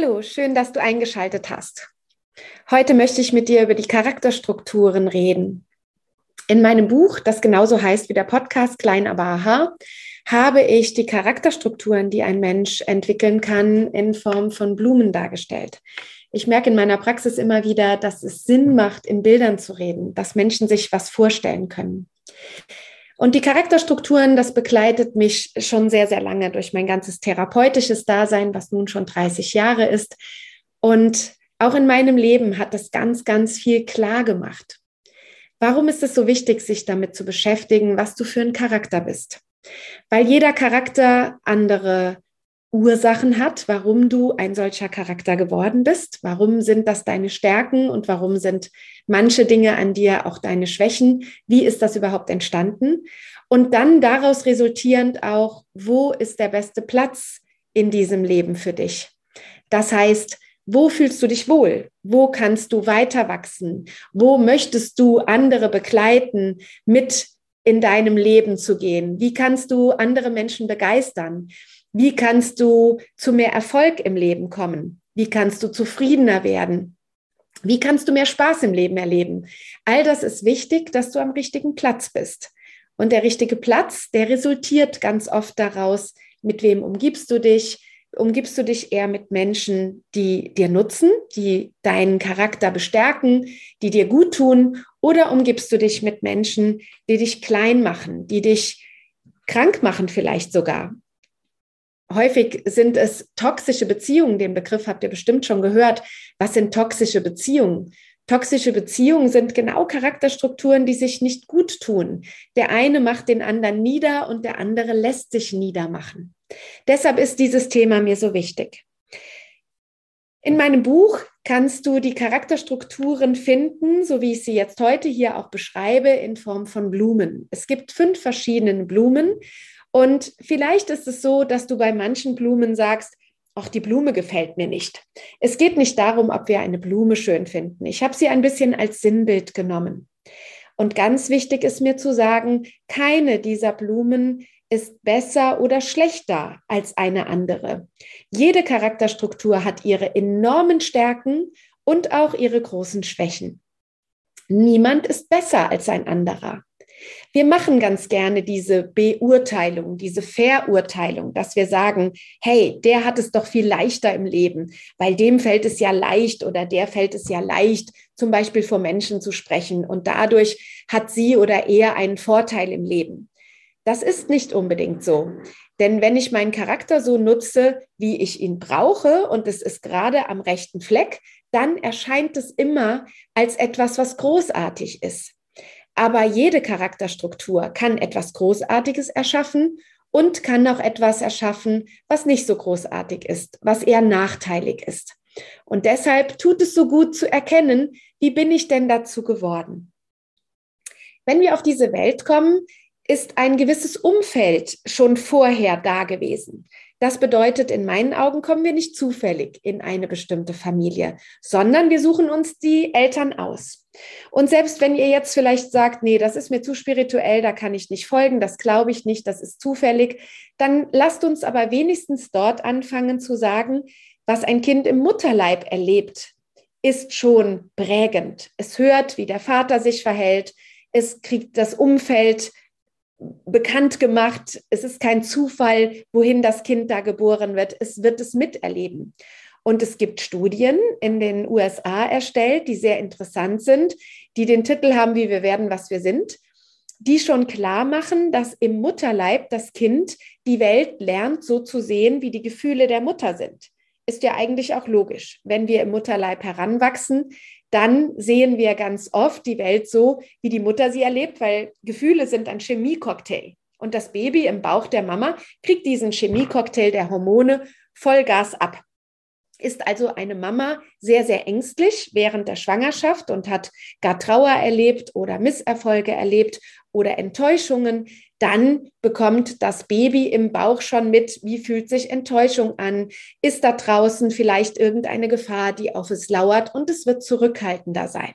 Hallo, schön, dass du eingeschaltet hast. Heute möchte ich mit dir über die Charakterstrukturen reden. In meinem Buch, das genauso heißt wie der Podcast Klein aber aha, habe ich die Charakterstrukturen, die ein Mensch entwickeln kann, in Form von Blumen dargestellt. Ich merke in meiner Praxis immer wieder, dass es Sinn macht, in Bildern zu reden, dass Menschen sich was vorstellen können. Und die Charakterstrukturen, das begleitet mich schon sehr, sehr lange durch mein ganzes therapeutisches Dasein, was nun schon 30 Jahre ist. Und auch in meinem Leben hat das ganz, ganz viel klar gemacht. Warum ist es so wichtig, sich damit zu beschäftigen, was du für ein Charakter bist? Weil jeder Charakter andere Ursachen hat, warum du ein solcher Charakter geworden bist. Warum sind das deine Stärken und warum sind manche Dinge an dir auch deine Schwächen? Wie ist das überhaupt entstanden? Und dann daraus resultierend auch, wo ist der beste Platz in diesem Leben für dich? Das heißt, wo fühlst du dich wohl? Wo kannst du weiter wachsen? Wo möchtest du andere begleiten, mit in deinem Leben zu gehen? Wie kannst du andere Menschen begeistern? Wie kannst du zu mehr Erfolg im Leben kommen? Wie kannst du zufriedener werden? Wie kannst du mehr Spaß im Leben erleben? All das ist wichtig, dass du am richtigen Platz bist. Und der richtige Platz, der resultiert ganz oft daraus, mit wem umgibst du dich? Umgibst du dich eher mit Menschen, die dir nutzen, die deinen Charakter bestärken, die dir gut tun? Oder umgibst du dich mit Menschen, die dich klein machen, die dich krank machen vielleicht sogar? Häufig sind es toxische Beziehungen. Den Begriff habt ihr bestimmt schon gehört. Was sind toxische Beziehungen? Toxische Beziehungen sind genau Charakterstrukturen, die sich nicht gut tun. Der eine macht den anderen nieder und der andere lässt sich niedermachen. Deshalb ist dieses Thema mir so wichtig. In meinem Buch kannst du die Charakterstrukturen finden, so wie ich sie jetzt heute hier auch beschreibe, in Form von Blumen. Es gibt fünf verschiedene Blumen und vielleicht ist es so, dass du bei manchen Blumen sagst, auch die Blume gefällt mir nicht. Es geht nicht darum, ob wir eine Blume schön finden. Ich habe sie ein bisschen als Sinnbild genommen. Und ganz wichtig ist mir zu sagen, keine dieser Blumen ist besser oder schlechter als eine andere. Jede Charakterstruktur hat ihre enormen Stärken und auch ihre großen Schwächen. Niemand ist besser als ein anderer. Wir machen ganz gerne diese Beurteilung, diese Verurteilung, dass wir sagen, hey, der hat es doch viel leichter im Leben, weil dem fällt es ja leicht oder der fällt es ja leicht, zum Beispiel vor Menschen zu sprechen und dadurch hat sie oder er einen Vorteil im Leben. Das ist nicht unbedingt so. Denn wenn ich meinen Charakter so nutze, wie ich ihn brauche und es ist gerade am rechten Fleck, dann erscheint es immer als etwas, was großartig ist. Aber jede Charakterstruktur kann etwas Großartiges erschaffen und kann auch etwas erschaffen, was nicht so großartig ist, was eher nachteilig ist. Und deshalb tut es so gut zu erkennen, wie bin ich denn dazu geworden? Wenn wir auf diese Welt kommen, ist ein gewisses Umfeld schon vorher da gewesen. Das bedeutet, in meinen Augen kommen wir nicht zufällig in eine bestimmte Familie, sondern wir suchen uns die Eltern aus. Und selbst wenn ihr jetzt vielleicht sagt, nee, das ist mir zu spirituell, da kann ich nicht folgen, das glaube ich nicht, das ist zufällig, dann lasst uns aber wenigstens dort anfangen zu sagen, was ein Kind im Mutterleib erlebt, ist schon prägend. Es hört, wie der Vater sich verhält, es kriegt das Umfeld bekannt gemacht. Es ist kein Zufall, wohin das Kind da geboren wird. Es wird es miterleben. Und es gibt Studien in den USA erstellt, die sehr interessant sind, die den Titel haben, wie wir werden, was wir sind, die schon klar machen, dass im Mutterleib das Kind die Welt lernt, so zu sehen, wie die Gefühle der Mutter sind. Ist ja eigentlich auch logisch. Wenn wir im Mutterleib heranwachsen, dann sehen wir ganz oft die Welt so, wie die Mutter sie erlebt, weil Gefühle sind ein Chemiecocktail. Und das Baby im Bauch der Mama kriegt diesen Chemiecocktail der Hormone Vollgas ab. Ist also eine Mama sehr, sehr ängstlich während der Schwangerschaft und hat gar Trauer erlebt oder Misserfolge erlebt oder Enttäuschungen, dann bekommt das Baby im Bauch schon mit, wie fühlt sich Enttäuschung an, ist da draußen vielleicht irgendeine Gefahr, die auf es lauert und es wird zurückhaltender sein.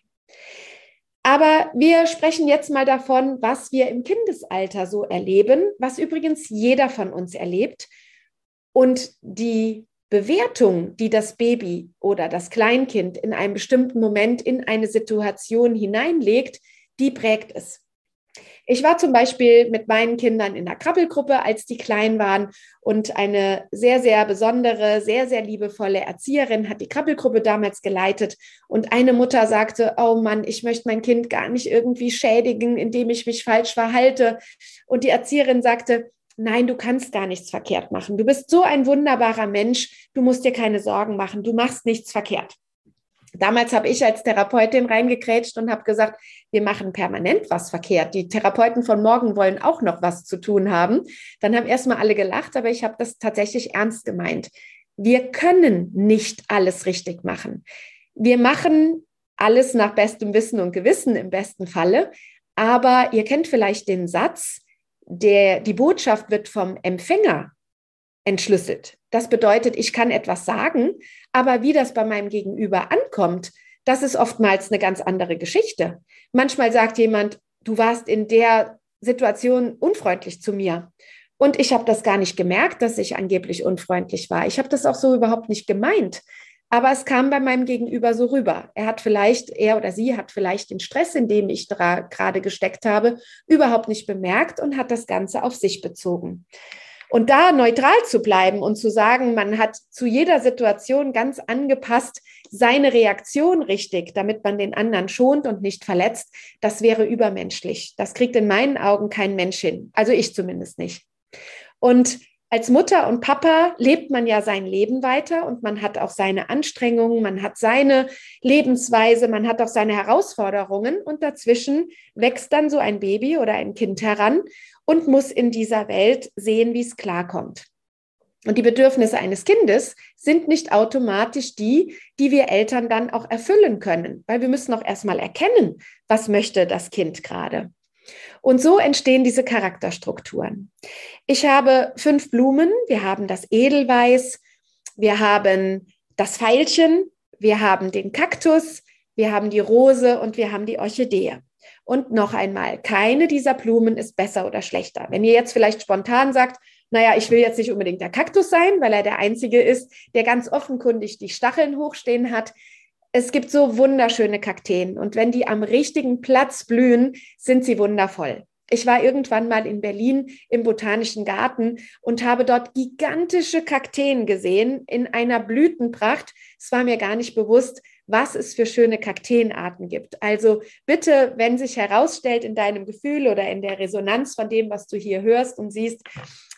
Aber wir sprechen jetzt mal davon, was wir im Kindesalter so erleben, was übrigens jeder von uns erlebt. Und die Bewertung, die das Baby oder das Kleinkind in einem bestimmten Moment in eine Situation hineinlegt, die prägt es. Ich war zum Beispiel mit meinen Kindern in der Krabbelgruppe, als die klein waren. Und eine sehr, sehr besondere, sehr, sehr liebevolle Erzieherin hat die Krabbelgruppe damals geleitet. Und eine Mutter sagte, oh Mann, ich möchte mein Kind gar nicht irgendwie schädigen, indem ich mich falsch verhalte. Und die Erzieherin sagte, nein, du kannst gar nichts verkehrt machen. Du bist so ein wunderbarer Mensch. Du musst dir keine Sorgen machen. Du machst nichts verkehrt. Damals habe ich als Therapeutin reingekrätscht und habe gesagt, wir machen permanent was verkehrt. Die Therapeuten von morgen wollen auch noch was zu tun haben. Dann haben erstmal alle gelacht, aber ich habe das tatsächlich ernst gemeint. Wir können nicht alles richtig machen. Wir machen alles nach bestem Wissen und Gewissen im besten Falle. Aber ihr kennt vielleicht den Satz, der, die Botschaft wird vom Empfänger entschlüsselt. Das bedeutet, ich kann etwas sagen, aber wie das bei meinem Gegenüber ankommt, das ist oftmals eine ganz andere Geschichte. Manchmal sagt jemand, du warst in der Situation unfreundlich zu mir. Und ich habe das gar nicht gemerkt, dass ich angeblich unfreundlich war. Ich habe das auch so überhaupt nicht gemeint. Aber es kam bei meinem Gegenüber so rüber. Er hat vielleicht, er oder sie hat vielleicht den Stress, in dem ich gerade gesteckt habe, überhaupt nicht bemerkt und hat das Ganze auf sich bezogen. Und da neutral zu bleiben und zu sagen, man hat zu jeder Situation ganz angepasst seine Reaktion richtig, damit man den anderen schont und nicht verletzt, das wäre übermenschlich. Das kriegt in meinen Augen kein Mensch hin. Also ich zumindest nicht. Und als Mutter und Papa lebt man ja sein Leben weiter und man hat auch seine Anstrengungen, man hat seine Lebensweise, man hat auch seine Herausforderungen und dazwischen wächst dann so ein Baby oder ein Kind heran und muss in dieser Welt sehen, wie es klarkommt. Und die Bedürfnisse eines Kindes sind nicht automatisch die, die wir Eltern dann auch erfüllen können, weil wir müssen auch erstmal erkennen, was möchte das Kind gerade. Und so entstehen diese Charakterstrukturen. Ich habe fünf Blumen. Wir haben das Edelweiß, wir haben das Veilchen, wir haben den Kaktus, wir haben die Rose und wir haben die Orchidee. Und noch einmal, keine dieser Blumen ist besser oder schlechter. Wenn ihr jetzt vielleicht spontan sagt, naja, ich will jetzt nicht unbedingt der Kaktus sein, weil er der einzige ist, der ganz offenkundig die Stacheln hochstehen hat. Es gibt so wunderschöne Kakteen und wenn die am richtigen Platz blühen, sind sie wundervoll. Ich war irgendwann mal in Berlin im Botanischen Garten und habe dort gigantische Kakteen gesehen in einer Blütenpracht. Es war mir gar nicht bewusst, was es für schöne Kakteenarten gibt. Also bitte, wenn sich herausstellt in deinem Gefühl oder in der Resonanz von dem, was du hier hörst und siehst,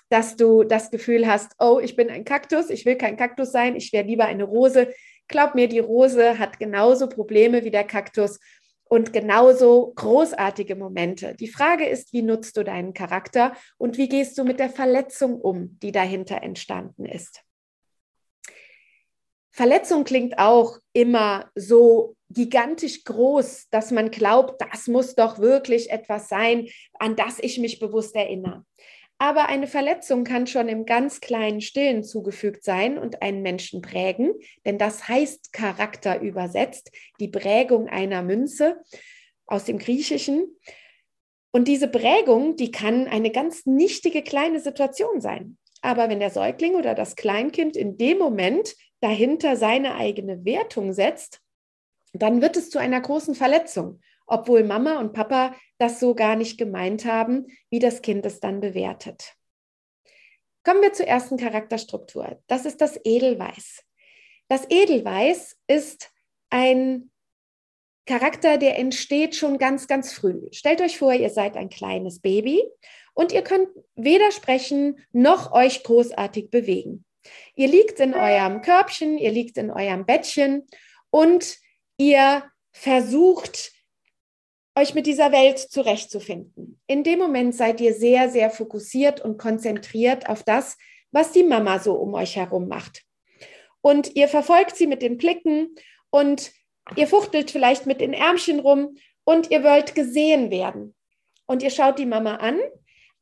dass du das Gefühl hast, oh, ich bin ein Kaktus, ich will kein Kaktus sein, ich wäre lieber eine Rose. Glaub mir, die Rose hat genauso Probleme wie der Kaktus und genauso großartige Momente. Die Frage ist, wie nutzt du deinen Charakter und wie gehst du mit der Verletzung um, die dahinter entstanden ist? Verletzung klingt auch immer so gigantisch groß, dass man glaubt, das muss doch wirklich etwas sein, an das ich mich bewusst erinnere. Aber eine Verletzung kann schon im ganz kleinen Stillen zugefügt sein und einen Menschen prägen, denn das heißt Charakter übersetzt, die Prägung einer Münze aus dem Griechischen. Und diese Prägung, die kann eine ganz nichtige kleine Situation sein. Aber wenn der Säugling oder das Kleinkind in dem Moment dahinter seine eigene Wertung setzt, dann wird es zu einer großen Verletzung, obwohl Mama und Papa das so gar nicht gemeint haben, wie das Kind es dann bewertet. Kommen wir zur ersten Charakterstruktur. Das ist das Edelweiß. Das Edelweiß ist ein Charakter, der entsteht schon ganz, ganz früh. Stellt euch vor, ihr seid ein kleines Baby und ihr könnt weder sprechen noch euch großartig bewegen. Ihr liegt in eurem Körbchen, ihr liegt in eurem Bettchen und ihr versucht, euch mit dieser Welt zurechtzufinden. In dem Moment seid ihr sehr, sehr fokussiert und konzentriert auf das, was die Mama so um euch herum macht. Und ihr verfolgt sie mit den Blicken und ihr fuchtelt vielleicht mit den Ärmchen rum und ihr wollt gesehen werden. Und ihr schaut die Mama an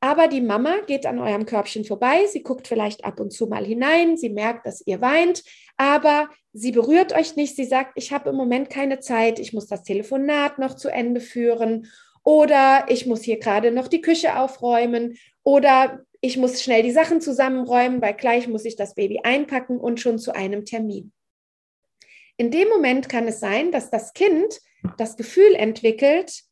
aber die Mama geht an eurem Körbchen vorbei, sie guckt vielleicht ab und zu mal hinein, sie merkt, dass ihr weint, aber sie berührt euch nicht. Sie sagt, ich habe im Moment keine Zeit, ich muss das Telefonat noch zu Ende führen oder ich muss hier gerade noch die Küche aufräumen oder ich muss schnell die Sachen zusammenräumen, weil gleich muss ich das Baby einpacken und schon zu einem Termin. In dem Moment kann es sein, dass das Kind das Gefühl entwickelt,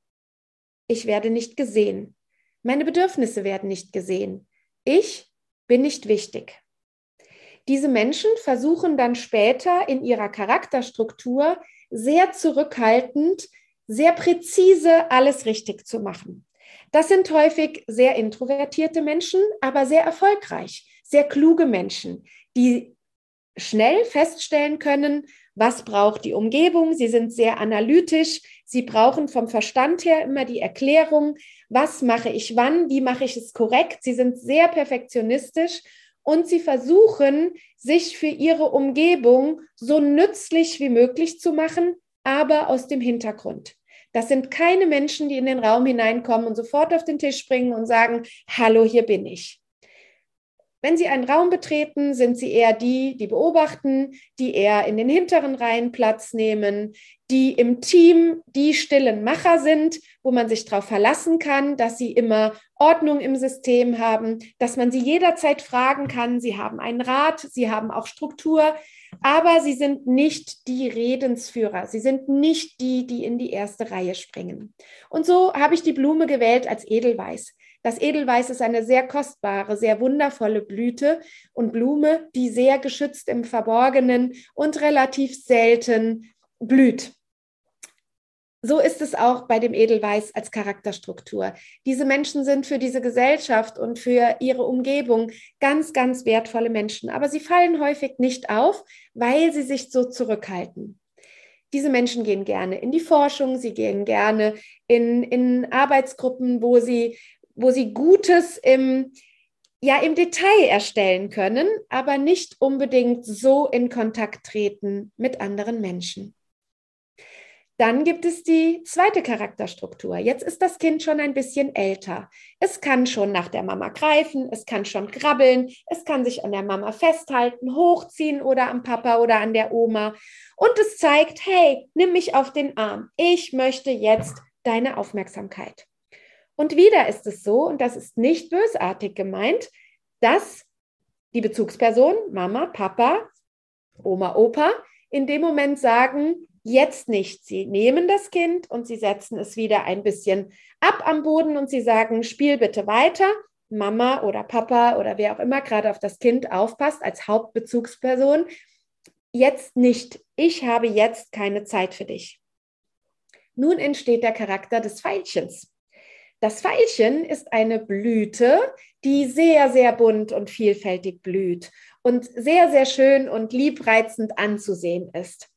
ich werde nicht gesehen. Meine Bedürfnisse werden nicht gesehen. Ich bin nicht wichtig. Diese Menschen versuchen dann später in ihrer Charakterstruktur sehr zurückhaltend, sehr präzise alles richtig zu machen. Das sind häufig sehr introvertierte Menschen, aber sehr erfolgreich, sehr kluge Menschen, die schnell feststellen können, was braucht die Umgebung. Sie sind sehr analytisch. Sie brauchen vom Verstand her immer die Erklärung, was mache ich wann, wie mache ich es korrekt. Sie sind sehr perfektionistisch und sie versuchen, sich für ihre Umgebung so nützlich wie möglich zu machen, aber aus dem Hintergrund. Das sind keine Menschen, die in den Raum hineinkommen und sofort auf den Tisch springen und sagen, hallo, hier bin ich. Wenn Sie einen Raum betreten, sind Sie eher die, die beobachten, die eher in den hinteren Reihen Platz nehmen, die im Team die stillen Macher sind, wo man sich darauf verlassen kann, dass sie immer Ordnung im System haben, dass man sie jederzeit fragen kann. Sie haben einen Rat, sie haben auch Struktur, aber sie sind nicht die Redensführer. Sie sind nicht die, die in die erste Reihe springen. Und so habe ich die Blume gewählt als Edelweiß. Das Edelweiß ist eine sehr kostbare, sehr wundervolle Blüte und Blume, die sehr geschützt im Verborgenen und relativ selten blüht. So ist es auch bei dem Edelweiß als Charakterstruktur. Diese Menschen sind für diese Gesellschaft und für ihre Umgebung ganz, ganz wertvolle Menschen, aber sie fallen häufig nicht auf, weil sie sich so zurückhalten. Diese Menschen gehen gerne in die Forschung, sie gehen gerne in, in Arbeitsgruppen, wo sie wo sie Gutes im, ja, im Detail erstellen können, aber nicht unbedingt so in Kontakt treten mit anderen Menschen. Dann gibt es die zweite Charakterstruktur. Jetzt ist das Kind schon ein bisschen älter. Es kann schon nach der Mama greifen, es kann schon krabbeln, es kann sich an der Mama festhalten, hochziehen oder am Papa oder an der Oma. Und es zeigt, hey, nimm mich auf den Arm. Ich möchte jetzt deine Aufmerksamkeit. Und wieder ist es so, und das ist nicht bösartig gemeint, dass die Bezugsperson, Mama, Papa, Oma, Opa, in dem Moment sagen, jetzt nicht. Sie nehmen das Kind und sie setzen es wieder ein bisschen ab am Boden und sie sagen, spiel bitte weiter. Mama oder Papa oder wer auch immer gerade auf das Kind aufpasst als Hauptbezugsperson, jetzt nicht. Ich habe jetzt keine Zeit für dich. Nun entsteht der Charakter des Pfeilchens. Das Veilchen ist eine Blüte, die sehr, sehr bunt und vielfältig blüht und sehr, sehr schön und liebreizend anzusehen ist.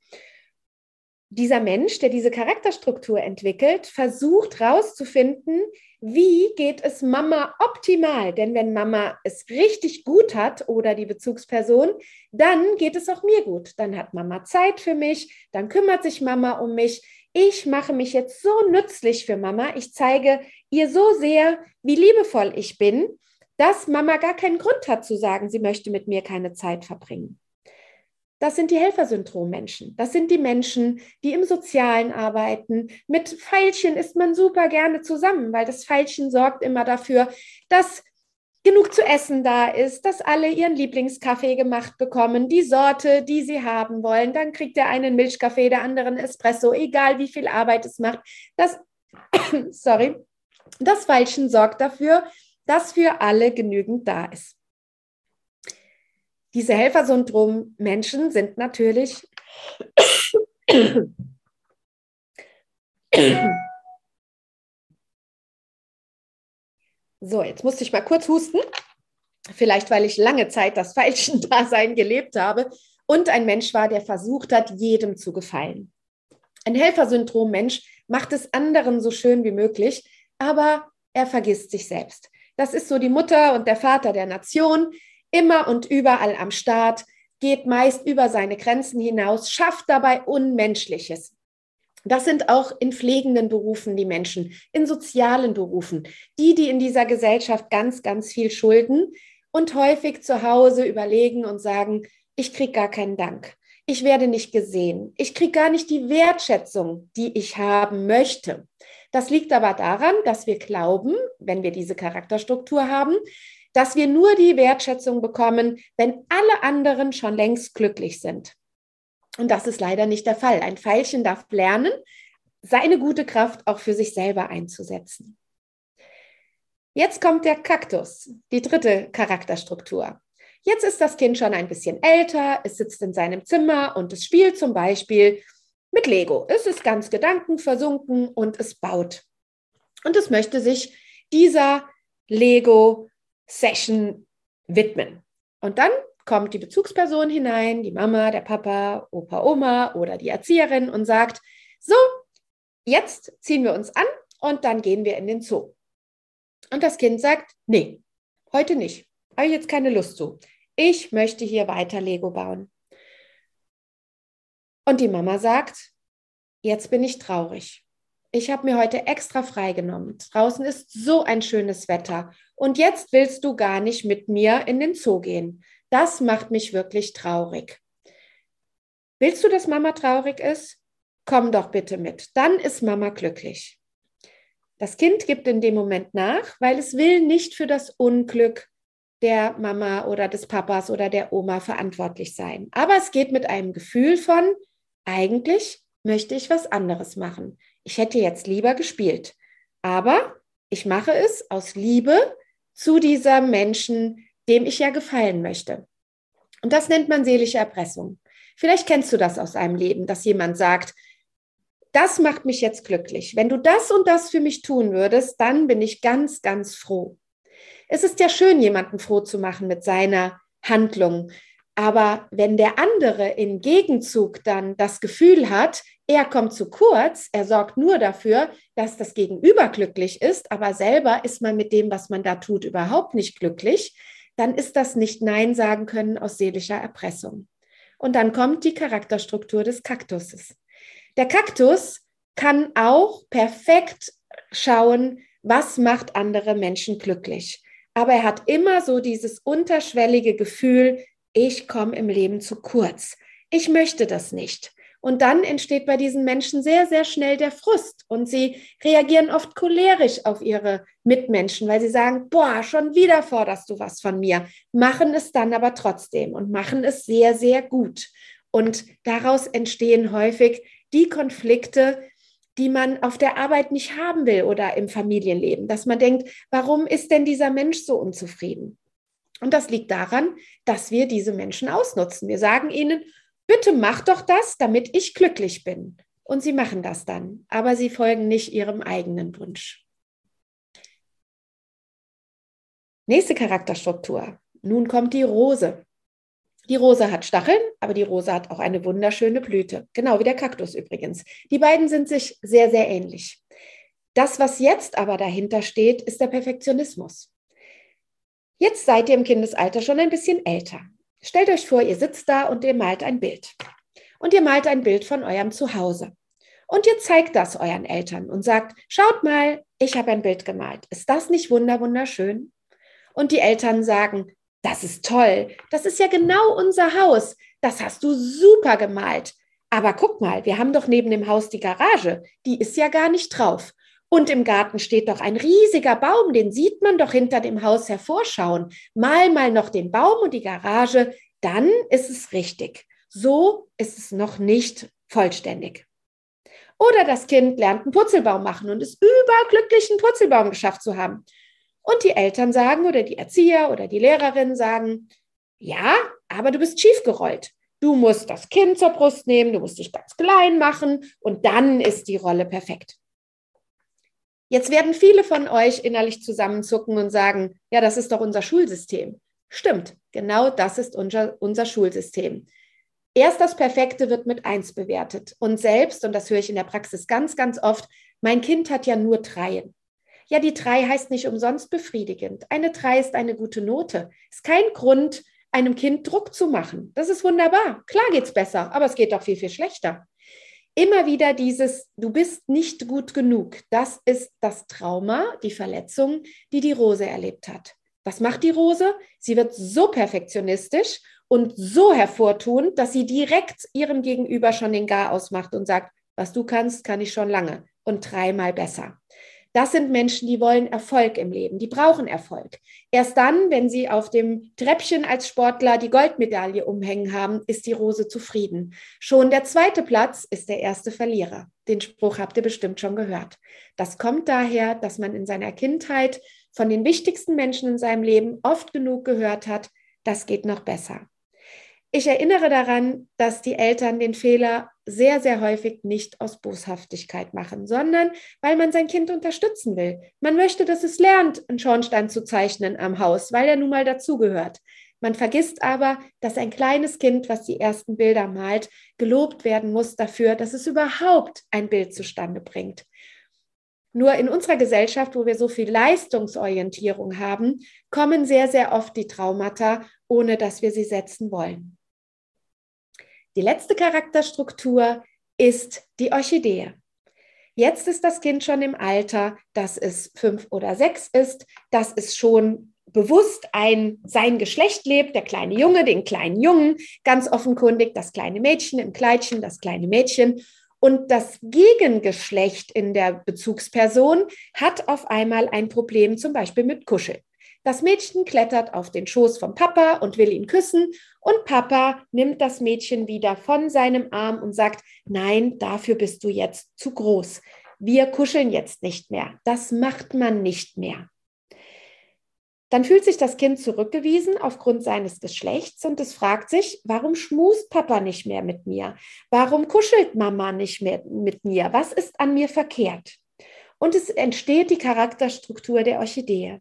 Dieser Mensch, der diese Charakterstruktur entwickelt, versucht herauszufinden, wie geht es Mama optimal? Denn wenn Mama es richtig gut hat oder die Bezugsperson, dann geht es auch mir gut. Dann hat Mama Zeit für mich, dann kümmert sich Mama um mich, ich mache mich jetzt so nützlich für Mama, ich zeige ihr so sehr, wie liebevoll ich bin, dass Mama gar keinen Grund hat zu sagen, sie möchte mit mir keine Zeit verbringen. Das sind die Helfersyndrom-Menschen. Das sind die Menschen, die im Sozialen arbeiten. Mit Pfeilchen ist man super gerne zusammen, weil das Pfeilchen sorgt immer dafür, dass genug zu essen da ist, dass alle ihren Lieblingskaffee gemacht bekommen, die Sorte, die sie haben wollen. Dann kriegt der einen Milchkaffee, der anderen Espresso, egal wie viel Arbeit es macht. Das, sorry, das Weilchen sorgt dafür, dass für alle genügend da ist. Diese Helfersyndrom-Menschen sind natürlich so, jetzt musste ich mal kurz husten. Vielleicht, weil ich lange Zeit das Dasein gelebt habe und ein Mensch war, der versucht hat, jedem zu gefallen. Ein Helfersyndrom-Mensch macht es anderen so schön wie möglich, aber er vergisst sich selbst. Das ist so die Mutter und der Vater der Nation, immer und überall am Start, geht meist über seine Grenzen hinaus, schafft dabei Unmenschliches. Das sind auch in pflegenden Berufen die Menschen, in sozialen Berufen, die, die in dieser Gesellschaft ganz, ganz viel schulden und häufig zu Hause überlegen und sagen, ich kriege gar keinen Dank. Ich werde nicht gesehen. Ich kriege gar nicht die Wertschätzung, die ich haben möchte. Das liegt aber daran, dass wir glauben, wenn wir diese Charakterstruktur haben, dass wir nur die Wertschätzung bekommen, wenn alle anderen schon längst glücklich sind. Und das ist leider nicht der Fall. Ein Pfeilchen darf lernen, seine gute Kraft auch für sich selber einzusetzen. Jetzt kommt der Kaktus, die dritte Charakterstruktur. Jetzt ist das Kind schon ein bisschen älter, es sitzt in seinem Zimmer und es spielt zum Beispiel mit Lego. Es ist ganz gedankenversunken und es baut. Und es möchte sich dieser Lego-Session widmen. Und dann kommt die Bezugsperson hinein, die Mama, der Papa, Opa, Oma oder die Erzieherin und sagt, so, jetzt ziehen wir uns an und dann gehen wir in den Zoo. Und das Kind sagt, nee, heute nicht. Habe ich jetzt keine Lust zu ich möchte hier weiter Lego bauen. Und die Mama sagt, jetzt bin ich traurig. Ich habe mir heute extra freigenommen. Draußen ist so ein schönes Wetter. Und jetzt willst du gar nicht mit mir in den Zoo gehen. Das macht mich wirklich traurig. Willst du, dass Mama traurig ist? Komm doch bitte mit. Dann ist Mama glücklich. Das Kind gibt in dem Moment nach, weil es will nicht für das Unglück der Mama oder des Papas oder der Oma verantwortlich sein. Aber es geht mit einem Gefühl von, eigentlich möchte ich was anderes machen. Ich hätte jetzt lieber gespielt. Aber ich mache es aus Liebe zu dieser Menschen, dem ich ja gefallen möchte. Und das nennt man seelische Erpressung. Vielleicht kennst du das aus einem Leben, dass jemand sagt, das macht mich jetzt glücklich. Wenn du das und das für mich tun würdest, dann bin ich ganz, ganz froh. Es ist ja schön, jemanden froh zu machen mit seiner Handlung. Aber wenn der andere im Gegenzug dann das Gefühl hat, er kommt zu kurz, er sorgt nur dafür, dass das Gegenüber glücklich ist, aber selber ist man mit dem, was man da tut, überhaupt nicht glücklich, dann ist das nicht Nein sagen können aus seelischer Erpressung. Und dann kommt die Charakterstruktur des Kaktuses. Der Kaktus kann auch perfekt schauen, was macht andere Menschen glücklich aber er hat immer so dieses unterschwellige Gefühl, ich komme im Leben zu kurz. Ich möchte das nicht. Und dann entsteht bei diesen Menschen sehr, sehr schnell der Frust und sie reagieren oft cholerisch auf ihre Mitmenschen, weil sie sagen, boah, schon wieder forderst du was von mir, machen es dann aber trotzdem und machen es sehr, sehr gut. Und daraus entstehen häufig die Konflikte, die man auf der Arbeit nicht haben will oder im Familienleben, dass man denkt, warum ist denn dieser Mensch so unzufrieden? Und das liegt daran, dass wir diese Menschen ausnutzen. Wir sagen ihnen, bitte mach doch das, damit ich glücklich bin. Und sie machen das dann, aber sie folgen nicht ihrem eigenen Wunsch. Nächste Charakterstruktur. Nun kommt die Rose. Die Rose hat Stacheln, aber die Rose hat auch eine wunderschöne Blüte. Genau wie der Kaktus übrigens. Die beiden sind sich sehr, sehr ähnlich. Das, was jetzt aber dahinter steht, ist der Perfektionismus. Jetzt seid ihr im Kindesalter schon ein bisschen älter. Stellt euch vor, ihr sitzt da und ihr malt ein Bild. Und ihr malt ein Bild von eurem Zuhause. Und ihr zeigt das euren Eltern und sagt, schaut mal, ich habe ein Bild gemalt. Ist das nicht wunderschön? Und die Eltern sagen, das ist toll. Das ist ja genau unser Haus. Das hast du super gemalt. Aber guck mal, wir haben doch neben dem Haus die Garage. Die ist ja gar nicht drauf. Und im Garten steht doch ein riesiger Baum, den sieht man doch hinter dem Haus hervorschauen. Mal mal noch den Baum und die Garage, dann ist es richtig. So ist es noch nicht vollständig. Oder das Kind lernt einen Purzelbaum machen und ist überglücklich, einen Purzelbaum geschafft zu haben. Und die Eltern sagen oder die Erzieher oder die Lehrerin sagen, ja, aber du bist schief gerollt. Du musst das Kind zur Brust nehmen, du musst dich ganz klein machen und dann ist die Rolle perfekt. Jetzt werden viele von euch innerlich zusammenzucken und sagen, ja, das ist doch unser Schulsystem. Stimmt, genau das ist unser, unser Schulsystem. Erst das Perfekte wird mit eins bewertet. Und selbst, und das höre ich in der Praxis ganz, ganz oft, mein Kind hat ja nur Dreien. Ja, die drei heißt nicht umsonst befriedigend. Eine drei ist eine gute Note. Ist kein Grund, einem Kind Druck zu machen. Das ist wunderbar. Klar geht es besser, aber es geht doch viel, viel schlechter. Immer wieder dieses, du bist nicht gut genug. Das ist das Trauma, die Verletzung, die die Rose erlebt hat. Was macht die Rose? Sie wird so perfektionistisch und so hervortun, dass sie direkt ihrem Gegenüber schon den Gar ausmacht und sagt, was du kannst, kann ich schon lange und dreimal besser. Das sind Menschen, die wollen Erfolg im Leben, die brauchen Erfolg. Erst dann, wenn sie auf dem Treppchen als Sportler die Goldmedaille umhängen haben, ist die Rose zufrieden. Schon der zweite Platz ist der erste Verlierer. Den Spruch habt ihr bestimmt schon gehört. Das kommt daher, dass man in seiner Kindheit von den wichtigsten Menschen in seinem Leben oft genug gehört hat, das geht noch besser. Ich erinnere daran, dass die Eltern den Fehler sehr, sehr häufig nicht aus Boshaftigkeit machen, sondern weil man sein Kind unterstützen will. Man möchte, dass es lernt, einen Schornstein zu zeichnen am Haus, weil er nun mal dazugehört. Man vergisst aber, dass ein kleines Kind, was die ersten Bilder malt, gelobt werden muss dafür, dass es überhaupt ein Bild zustande bringt. Nur in unserer Gesellschaft, wo wir so viel Leistungsorientierung haben, kommen sehr, sehr oft die Traumata, ohne dass wir sie setzen wollen. Die letzte Charakterstruktur ist die Orchidee. Jetzt ist das Kind schon im Alter, dass es fünf oder sechs ist, dass es schon bewusst ein sein Geschlecht lebt, der kleine Junge, den kleinen Jungen, ganz offenkundig das kleine Mädchen im Kleidchen, das kleine Mädchen. Und das Gegengeschlecht in der Bezugsperson hat auf einmal ein Problem, zum Beispiel mit Kuscheln. Das Mädchen klettert auf den Schoß vom Papa und will ihn küssen und Papa nimmt das Mädchen wieder von seinem Arm und sagt, nein, dafür bist du jetzt zu groß. Wir kuscheln jetzt nicht mehr. Das macht man nicht mehr. Dann fühlt sich das Kind zurückgewiesen aufgrund seines Geschlechts und es fragt sich, warum schmust Papa nicht mehr mit mir? Warum kuschelt Mama nicht mehr mit mir? Was ist an mir verkehrt? Und es entsteht die Charakterstruktur der Orchidee.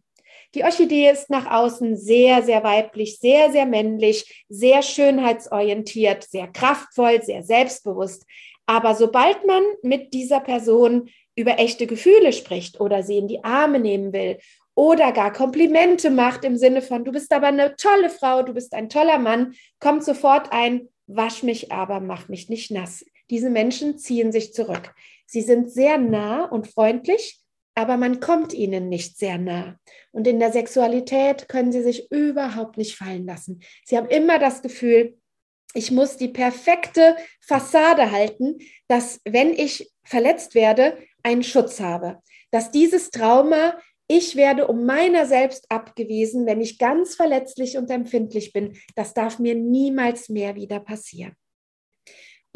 Die Orchidee ist nach außen sehr, sehr weiblich, sehr, sehr männlich, sehr schönheitsorientiert, sehr kraftvoll, sehr selbstbewusst. Aber sobald man mit dieser Person über echte Gefühle spricht oder sie in die Arme nehmen will oder gar Komplimente macht im Sinne von, du bist aber eine tolle Frau, du bist ein toller Mann, kommt sofort ein, wasch mich aber, mach mich nicht nass. Diese Menschen ziehen sich zurück. Sie sind sehr nah und freundlich, aber man kommt ihnen nicht sehr nah. Und in der Sexualität können sie sich überhaupt nicht fallen lassen. Sie haben immer das Gefühl, ich muss die perfekte Fassade halten, dass wenn ich verletzt werde, einen Schutz habe. Dass dieses Trauma, ich werde um meiner selbst abgewiesen, wenn ich ganz verletzlich und empfindlich bin, das darf mir niemals mehr wieder passieren.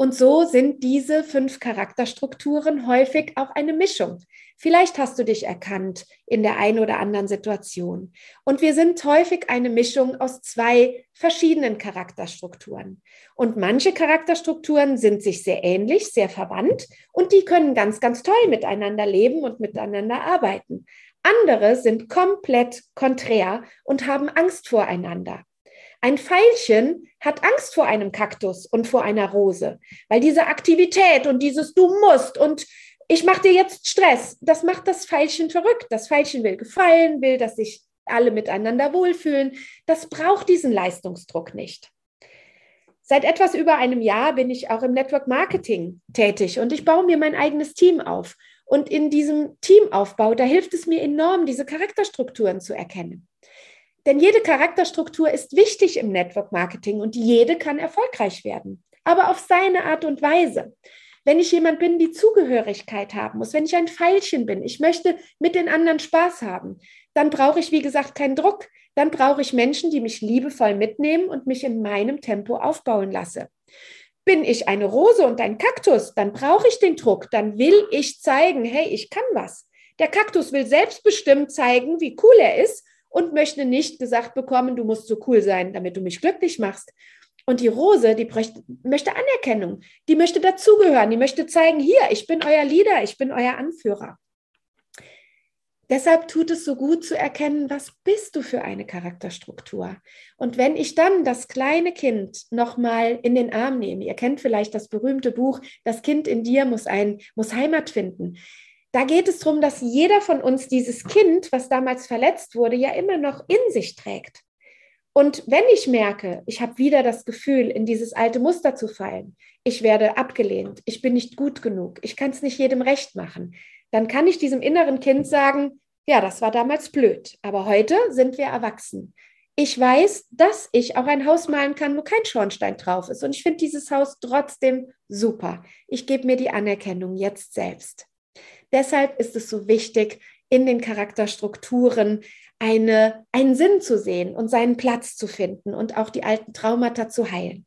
Und so sind diese fünf Charakterstrukturen häufig auch eine Mischung. Vielleicht hast du dich erkannt in der einen oder anderen Situation. Und wir sind häufig eine Mischung aus zwei verschiedenen Charakterstrukturen. Und manche Charakterstrukturen sind sich sehr ähnlich, sehr verwandt und die können ganz, ganz toll miteinander leben und miteinander arbeiten. Andere sind komplett konträr und haben Angst voreinander. Ein Veilchen hat Angst vor einem Kaktus und vor einer Rose, weil diese Aktivität und dieses Du musst und ich mache dir jetzt Stress, das macht das Veilchen verrückt. Das Veilchen will gefallen, will, dass sich alle miteinander wohlfühlen. Das braucht diesen Leistungsdruck nicht. Seit etwas über einem Jahr bin ich auch im Network Marketing tätig und ich baue mir mein eigenes Team auf. Und in diesem Teamaufbau, da hilft es mir enorm, diese Charakterstrukturen zu erkennen. Denn jede Charakterstruktur ist wichtig im Network Marketing und jede kann erfolgreich werden, aber auf seine Art und Weise. Wenn ich jemand bin, die Zugehörigkeit haben muss, wenn ich ein Pfeilchen bin, ich möchte mit den anderen Spaß haben, dann brauche ich, wie gesagt, keinen Druck. Dann brauche ich Menschen, die mich liebevoll mitnehmen und mich in meinem Tempo aufbauen lasse. Bin ich eine Rose und ein Kaktus, dann brauche ich den Druck, dann will ich zeigen, hey, ich kann was. Der Kaktus will selbstbestimmt zeigen, wie cool er ist und möchte nicht gesagt bekommen, du musst so cool sein, damit du mich glücklich machst. Und die Rose, die möchte Anerkennung, die möchte dazugehören, die möchte zeigen, hier, ich bin euer Leader, ich bin euer Anführer. Deshalb tut es so gut zu erkennen, was bist du für eine Charakterstruktur. Und wenn ich dann das kleine Kind nochmal in den Arm nehme, ihr kennt vielleicht das berühmte Buch, Das Kind in dir muss, ein, muss Heimat finden. Da geht es darum, dass jeder von uns dieses Kind, was damals verletzt wurde, ja immer noch in sich trägt. Und wenn ich merke, ich habe wieder das Gefühl, in dieses alte Muster zu fallen, ich werde abgelehnt, ich bin nicht gut genug, ich kann es nicht jedem recht machen, dann kann ich diesem inneren Kind sagen, ja, das war damals blöd, aber heute sind wir erwachsen. Ich weiß, dass ich auch ein Haus malen kann, wo kein Schornstein drauf ist. Und ich finde dieses Haus trotzdem super. Ich gebe mir die Anerkennung jetzt selbst. Deshalb ist es so wichtig, in den Charakterstrukturen eine, einen Sinn zu sehen und seinen Platz zu finden und auch die alten Traumata zu heilen.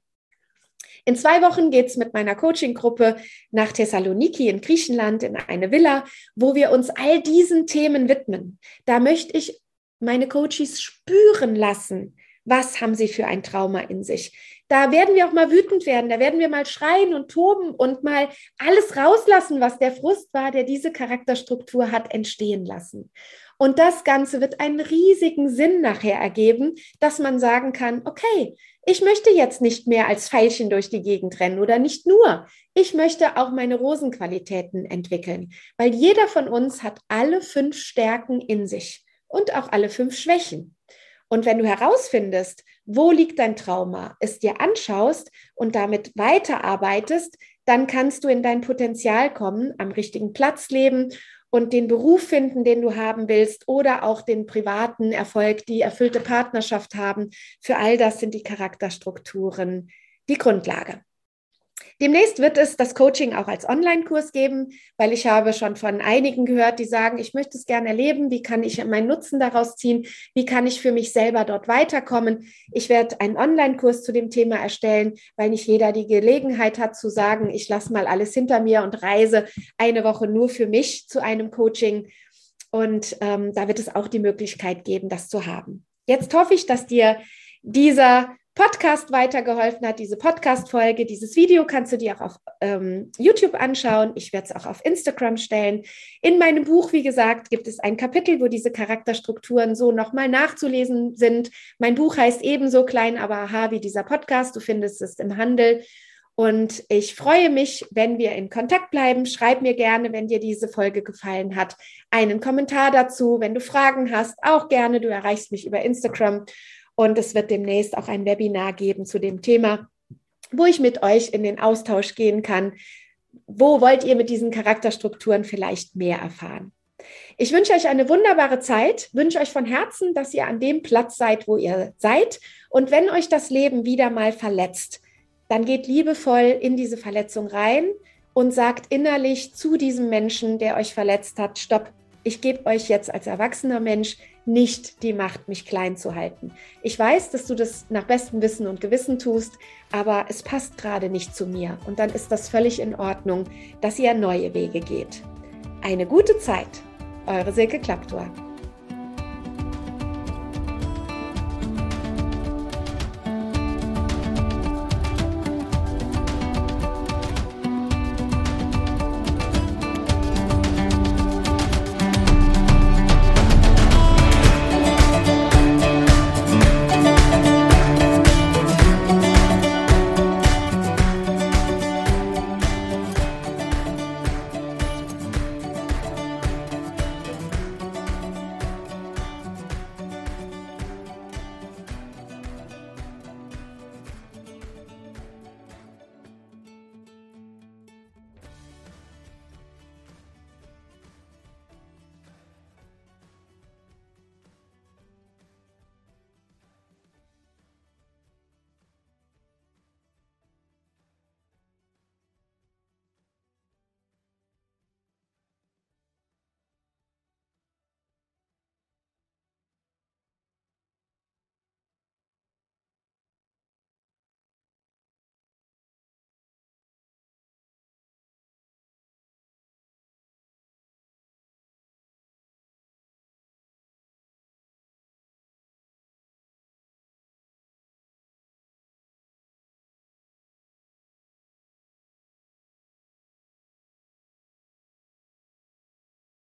In zwei Wochen geht es mit meiner Coaching-Gruppe nach Thessaloniki in Griechenland in eine Villa, wo wir uns all diesen Themen widmen. Da möchte ich meine Coaches spüren lassen, was haben sie für ein Trauma in sich. Da werden wir auch mal wütend werden, da werden wir mal schreien und toben und mal alles rauslassen, was der Frust war, der diese Charakterstruktur hat entstehen lassen. Und das Ganze wird einen riesigen Sinn nachher ergeben, dass man sagen kann, okay, ich möchte jetzt nicht mehr als Pfeilchen durch die Gegend rennen oder nicht nur. Ich möchte auch meine Rosenqualitäten entwickeln, weil jeder von uns hat alle fünf Stärken in sich und auch alle fünf Schwächen. Und wenn du herausfindest, wo liegt dein Trauma, es dir anschaust und damit weiterarbeitest, dann kannst du in dein Potenzial kommen, am richtigen Platz leben und den Beruf finden, den du haben willst oder auch den privaten Erfolg, die erfüllte Partnerschaft haben. Für all das sind die Charakterstrukturen die Grundlage. Demnächst wird es das Coaching auch als Online-Kurs geben, weil ich habe schon von einigen gehört, die sagen, ich möchte es gerne erleben. Wie kann ich meinen Nutzen daraus ziehen? Wie kann ich für mich selber dort weiterkommen? Ich werde einen Online-Kurs zu dem Thema erstellen, weil nicht jeder die Gelegenheit hat zu sagen, ich lasse mal alles hinter mir und reise eine Woche nur für mich zu einem Coaching. Und ähm, da wird es auch die Möglichkeit geben, das zu haben. Jetzt hoffe ich, dass dir dieser Podcast weitergeholfen hat, diese Podcast-Folge. Dieses Video kannst du dir auch auf ähm, YouTube anschauen. Ich werde es auch auf Instagram stellen. In meinem Buch, wie gesagt, gibt es ein Kapitel, wo diese Charakterstrukturen so nochmal nachzulesen sind. Mein Buch heißt ebenso klein, aber aha wie dieser Podcast. Du findest es im Handel. Und ich freue mich, wenn wir in Kontakt bleiben. Schreib mir gerne, wenn dir diese Folge gefallen hat, einen Kommentar dazu. Wenn du Fragen hast, auch gerne. Du erreichst mich über Instagram. Und es wird demnächst auch ein Webinar geben zu dem Thema, wo ich mit euch in den Austausch gehen kann. Wo wollt ihr mit diesen Charakterstrukturen vielleicht mehr erfahren? Ich wünsche euch eine wunderbare Zeit, wünsche euch von Herzen, dass ihr an dem Platz seid, wo ihr seid. Und wenn euch das Leben wieder mal verletzt, dann geht liebevoll in diese Verletzung rein und sagt innerlich zu diesem Menschen, der euch verletzt hat, stopp, ich gebe euch jetzt als erwachsener Mensch nicht die Macht, mich klein zu halten. Ich weiß, dass du das nach bestem Wissen und Gewissen tust, aber es passt gerade nicht zu mir. Und dann ist das völlig in Ordnung, dass ihr neue Wege geht. Eine gute Zeit. Eure Silke Klapptor.